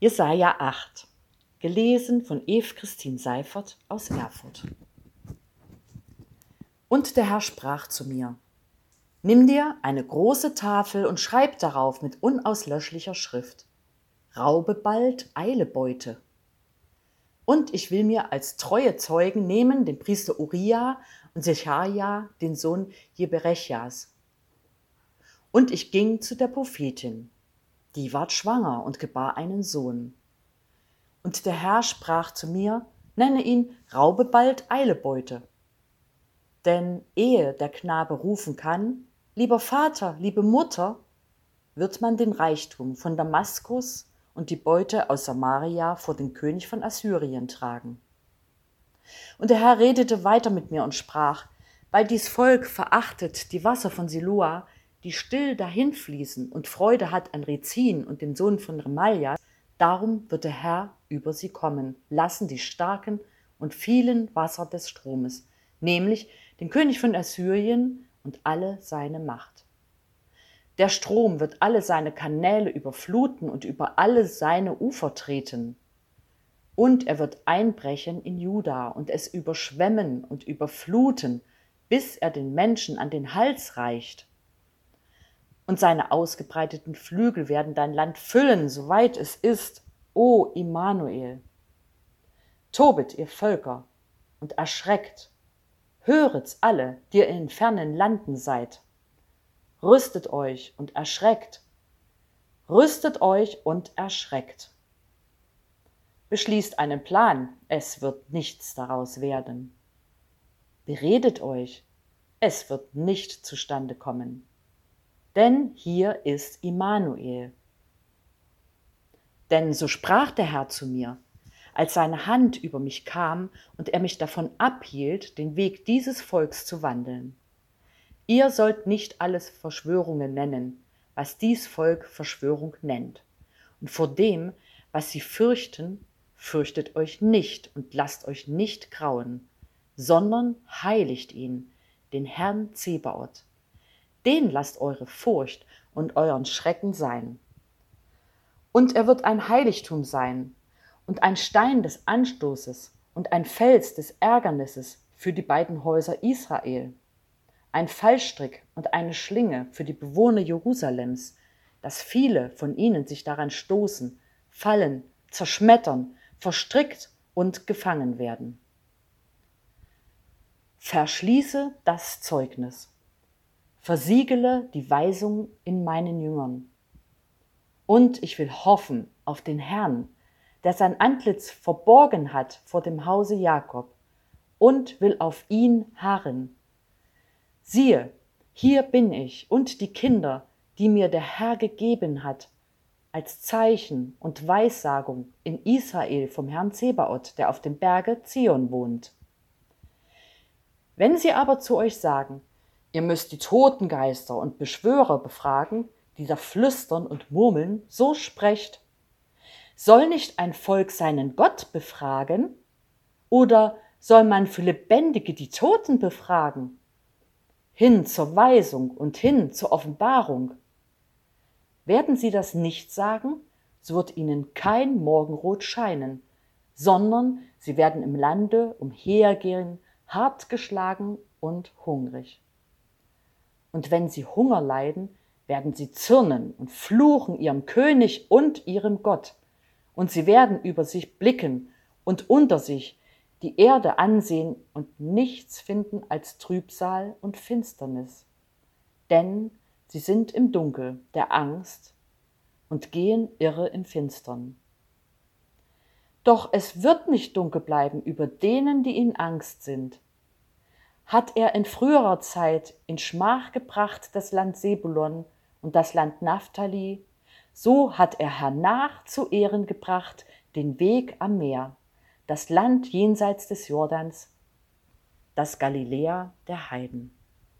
Jesaja 8, gelesen von Eve Christine Seifert aus Erfurt. Und der Herr sprach zu mir: Nimm dir eine große Tafel und schreib darauf mit unauslöschlicher Schrift: Raube bald, eile Beute. Und ich will mir als treue Zeugen nehmen den Priester Uriah und Secharia, den Sohn Jeberechias. Und ich ging zu der Prophetin die ward schwanger und gebar einen Sohn. Und der Herr sprach zu mir, nenne ihn Raube bald Eilebeute. Denn ehe der Knabe rufen kann, lieber Vater, liebe Mutter, wird man den Reichtum von Damaskus und die Beute aus Samaria vor den König von Assyrien tragen. Und der Herr redete weiter mit mir und sprach, weil dies Volk verachtet die Wasser von Siloa, die still dahinfließen und Freude hat an Rezin und dem Sohn von Remalja, darum wird der Herr über sie kommen, lassen die starken und vielen Wasser des Stromes, nämlich den König von Assyrien und alle seine Macht. Der Strom wird alle seine Kanäle überfluten und über alle seine Ufer treten. Und er wird einbrechen in Juda und es überschwemmen und überfluten, bis er den Menschen an den Hals reicht und seine ausgebreiteten Flügel werden dein Land füllen, soweit es ist, o Immanuel. Tobet, ihr Völker, und erschreckt, höret's alle, die ihr in fernen Landen seid. Rüstet euch und erschreckt, rüstet euch und erschreckt. Beschließt einen Plan, es wird nichts daraus werden. Beredet euch, es wird nicht zustande kommen denn hier ist Immanuel. Denn so sprach der Herr zu mir, als seine Hand über mich kam und er mich davon abhielt, den Weg dieses Volks zu wandeln. Ihr sollt nicht alles Verschwörungen nennen, was dies Volk Verschwörung nennt. Und vor dem, was sie fürchten, fürchtet euch nicht und lasst euch nicht grauen, sondern heiligt ihn, den Herrn Zebaoth, den lasst eure Furcht und euren Schrecken sein. Und er wird ein Heiligtum sein und ein Stein des Anstoßes und ein Fels des Ärgernisses für die beiden Häuser Israel, ein Fallstrick und eine Schlinge für die Bewohner Jerusalems, dass viele von ihnen sich daran stoßen, fallen, zerschmettern, verstrickt und gefangen werden. Verschließe das Zeugnis versiegele die Weisung in meinen Jüngern. Und ich will hoffen auf den Herrn, der sein Antlitz verborgen hat vor dem Hause Jakob, und will auf ihn harren. Siehe, hier bin ich und die Kinder, die mir der Herr gegeben hat, als Zeichen und Weissagung in Israel vom Herrn Zebaoth, der auf dem Berge Zion wohnt. Wenn sie aber zu euch sagen, Ihr müsst die Totengeister und Beschwörer befragen, die da flüstern und murmeln, so sprecht. Soll nicht ein Volk seinen Gott befragen? Oder soll man für Lebendige die Toten befragen? Hin zur Weisung und hin zur Offenbarung. Werden sie das nicht sagen, so wird ihnen kein Morgenrot scheinen, sondern sie werden im Lande umhergehen, hart geschlagen und hungrig. Und wenn sie Hunger leiden, werden sie zürnen und fluchen ihrem König und ihrem Gott. Und sie werden über sich blicken und unter sich die Erde ansehen und nichts finden als Trübsal und Finsternis. Denn sie sind im Dunkel der Angst und gehen irre im Finstern. Doch es wird nicht dunkel bleiben über denen, die in Angst sind, hat er in früherer Zeit in Schmach gebracht das Land Sebulon und das Land Naphtali, so hat er hernach zu Ehren gebracht den Weg am Meer, das Land jenseits des Jordans, das Galiläa der Heiden.